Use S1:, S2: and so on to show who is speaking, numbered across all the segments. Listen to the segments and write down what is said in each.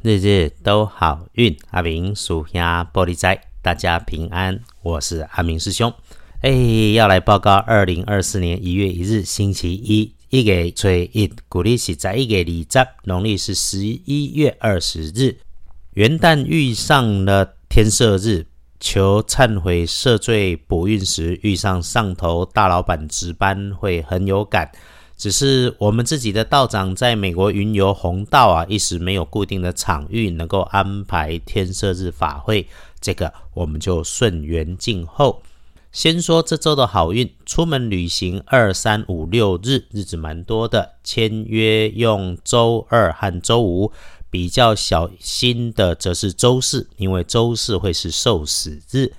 S1: 日日都好运，阿明属下玻璃仔，大家平安。我是阿明师兄，哎，要来报告二零二四年一月一日星期一，一月初一，古历是在一月二十，农历是十一月二十日，元旦遇上了天赦日，求忏悔赦罪补运时，遇上上头大老板值班，会很有感。只是我们自己的道长在美国云游红道啊，一时没有固定的场域能够安排天赦日法会，这个我们就顺缘静候。先说这周的好运，出门旅行二三五六日日子蛮多的，签约用周二和周五，比较小心的则是周四，因为周四会是受死日。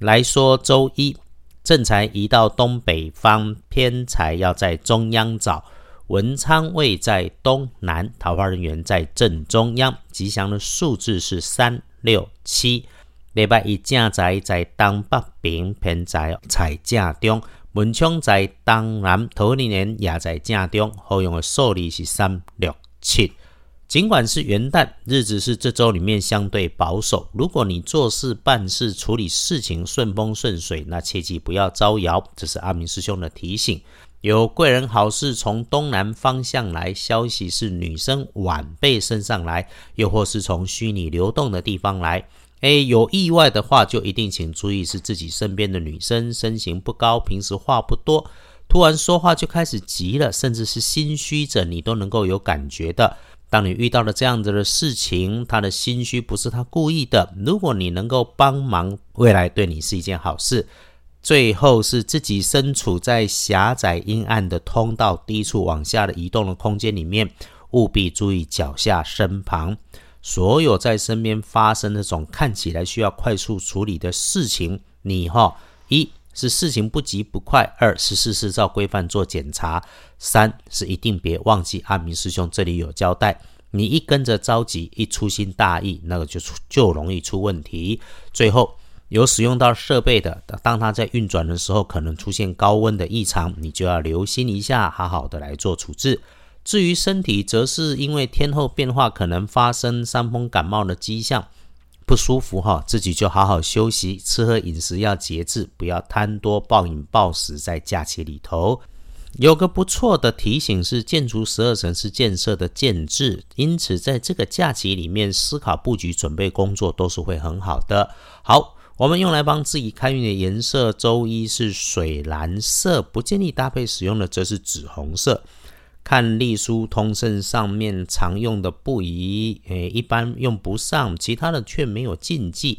S1: 来说周一。正财移到东北方，偏财要在中央找。文昌位在东南，桃花人员在正中央。吉祥的数字是三六七。礼拜一正财在东北边，偏财在正中。文昌在东南，桃花人员也在正中。好用的数字是三六七。尽管是元旦日子，是这周里面相对保守。如果你做事办事、处理事情顺风顺水，那切记不要招摇。这是阿明师兄的提醒。有贵人好事从东南方向来，消息是女生晚辈身上来，又或是从虚拟流动的地方来。诶，有意外的话，就一定请注意是自己身边的女生，身形不高，平时话不多，突然说话就开始急了，甚至是心虚着，你都能够有感觉的。当你遇到了这样子的事情，他的心虚不是他故意的。如果你能够帮忙，未来对你是一件好事。最后是自己身处在狭窄阴暗的通道低处往下的移动的空间里面，务必注意脚下身旁所有在身边发生那种看起来需要快速处理的事情。你哈一。是事情不急不快，二是事事照规范做检查，三是一定别忘记阿明师兄这里有交代。你一跟着着急，一粗心大意，那个就出就容易出问题。最后有使用到设备的，当它在运转的时候，可能出现高温的异常，你就要留心一下，好好的来做处置。至于身体，则是因为天候变化，可能发生伤风感冒的迹象。不舒服哈，自己就好好休息，吃喝饮食要节制，不要贪多暴饮暴食。在假期里头，有个不错的提醒是，建筑十二城市建设的建制，因此在这个假期里面，思考布局、准备工作都是会很好的。好，我们用来帮自己开运的颜色，周一是水蓝色，不建议搭配使用的则是紫红色。看隶书通胜上面常用的不宜，诶，一般用不上，其他的却没有禁忌。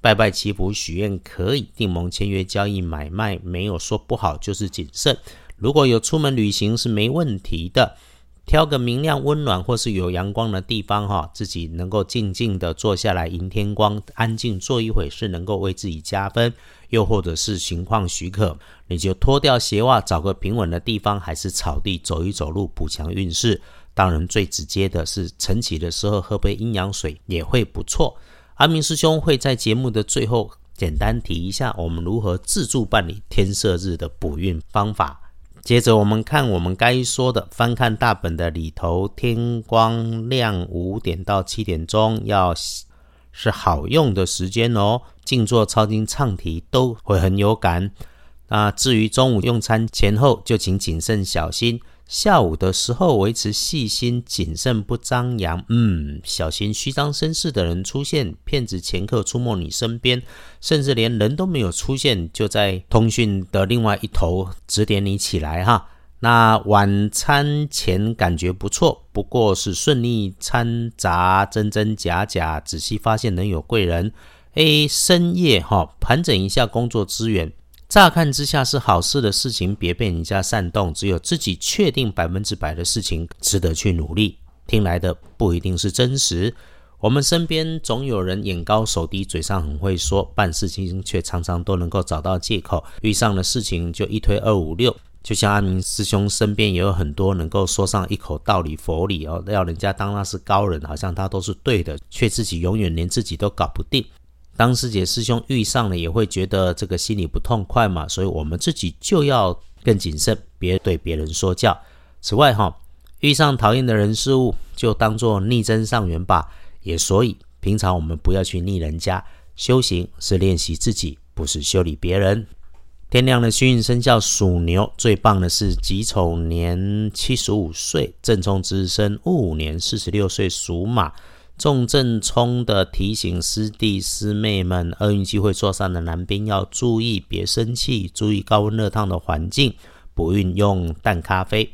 S1: 拜拜祈福许愿可以，订盟签约交易买卖没有说不好，就是谨慎。如果有出门旅行是没问题的。挑个明亮、温暖或是有阳光的地方，哈，自己能够静静的坐下来迎天光，安静坐一会是能够为自己加分。又或者是情况许可，你就脱掉鞋袜，找个平稳的地方，还是草地走一走路，补强运势。当然，最直接的是晨起的时候喝杯阴阳水也会不错。阿明师兄会在节目的最后简单提一下，我们如何自助办理天赦日的补运方法。接着我们看我们该说的，翻看大本的里头，天光亮五点到七点钟，要是好用的时间哦。静坐抄经唱题都会很有感。那至于中午用餐前后，就请谨慎小心。下午的时候维持细心谨慎，不张扬。嗯，小心虚张声势的人出现，骗子前客出没你身边，甚至连人都没有出现，就在通讯的另外一头指点你起来哈。那晚餐前感觉不错，不过是顺利掺杂真真假假，仔细发现能有贵人。A 深夜哈盘整一下工作资源。乍看之下是好事的事情，别被人家煽动。只有自己确定百分之百的事情值得去努力。听来的不一定是真实。我们身边总有人眼高手低，嘴上很会说，办事情却常常都能够找到借口。遇上的事情就一推二五六。就像阿明师兄身边也有很多能够说上一口道理佛理哦，要人家当那是高人，好像他都是对的，却自己永远连自己都搞不定。当师姐师兄遇上了，也会觉得这个心里不痛快嘛，所以我们自己就要更谨慎，别对别人说教。此外哈，遇上讨厌的人事物，就当做逆增上缘吧。也所以平常我们不要去逆人家，修行是练习自己，不是修理别人。天亮的幸运生肖属牛，最棒的是己丑年七十五岁，正冲之身戊午年四十六岁属马。重正冲的提醒师弟师妹们，厄运机会坐上的男宾要注意，别生气，注意高温热烫的环境，不运用淡咖啡。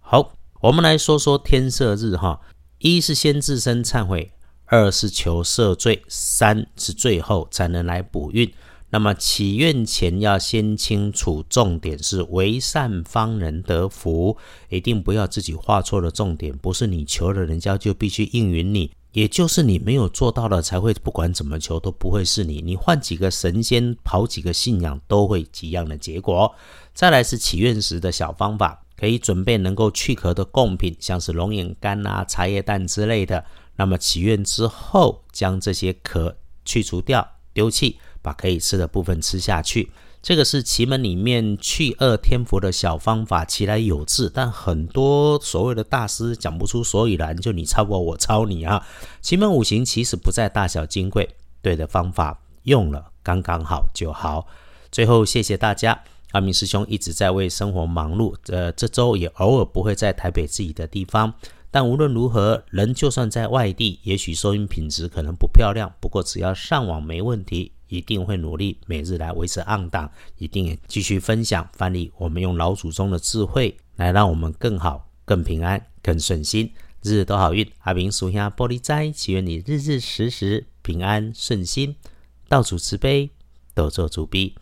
S1: 好，我们来说说天赦日哈，一是先自身忏悔，二是求赦罪，三是最后才能来补运。那么祈愿前要先清楚重点是为善方能得福，一定不要自己画错了重点，不是你求了人家就必须应允你。也就是你没有做到的，才会不管怎么求都不会是你。你换几个神仙，跑几个信仰，都会一样的结果。再来是祈愿时的小方法，可以准备能够去壳的贡品，像是龙眼干啊、茶叶蛋之类的。那么祈愿之后，将这些壳去除掉，丢弃，把可以吃的部分吃下去。这个是奇门里面去恶天福的小方法，其来有致，但很多所谓的大师讲不出所以然，就你抄我，我抄你啊。奇门五行其实不在大小金贵，对的方法用了刚刚好就好。最后谢谢大家，阿明师兄一直在为生活忙碌，呃，这周也偶尔不会在台北自己的地方，但无论如何，人就算在外地，也许收音品质可能不漂亮，不过只要上网没问题。一定会努力每日来维持暗档，一定继续分享翻译。我们用老祖宗的智慧来让我们更好、更平安、更顺心，日日都好运。阿明属下玻璃斋，祈愿你日日时时平安顺心，道主慈悲，都做主逼。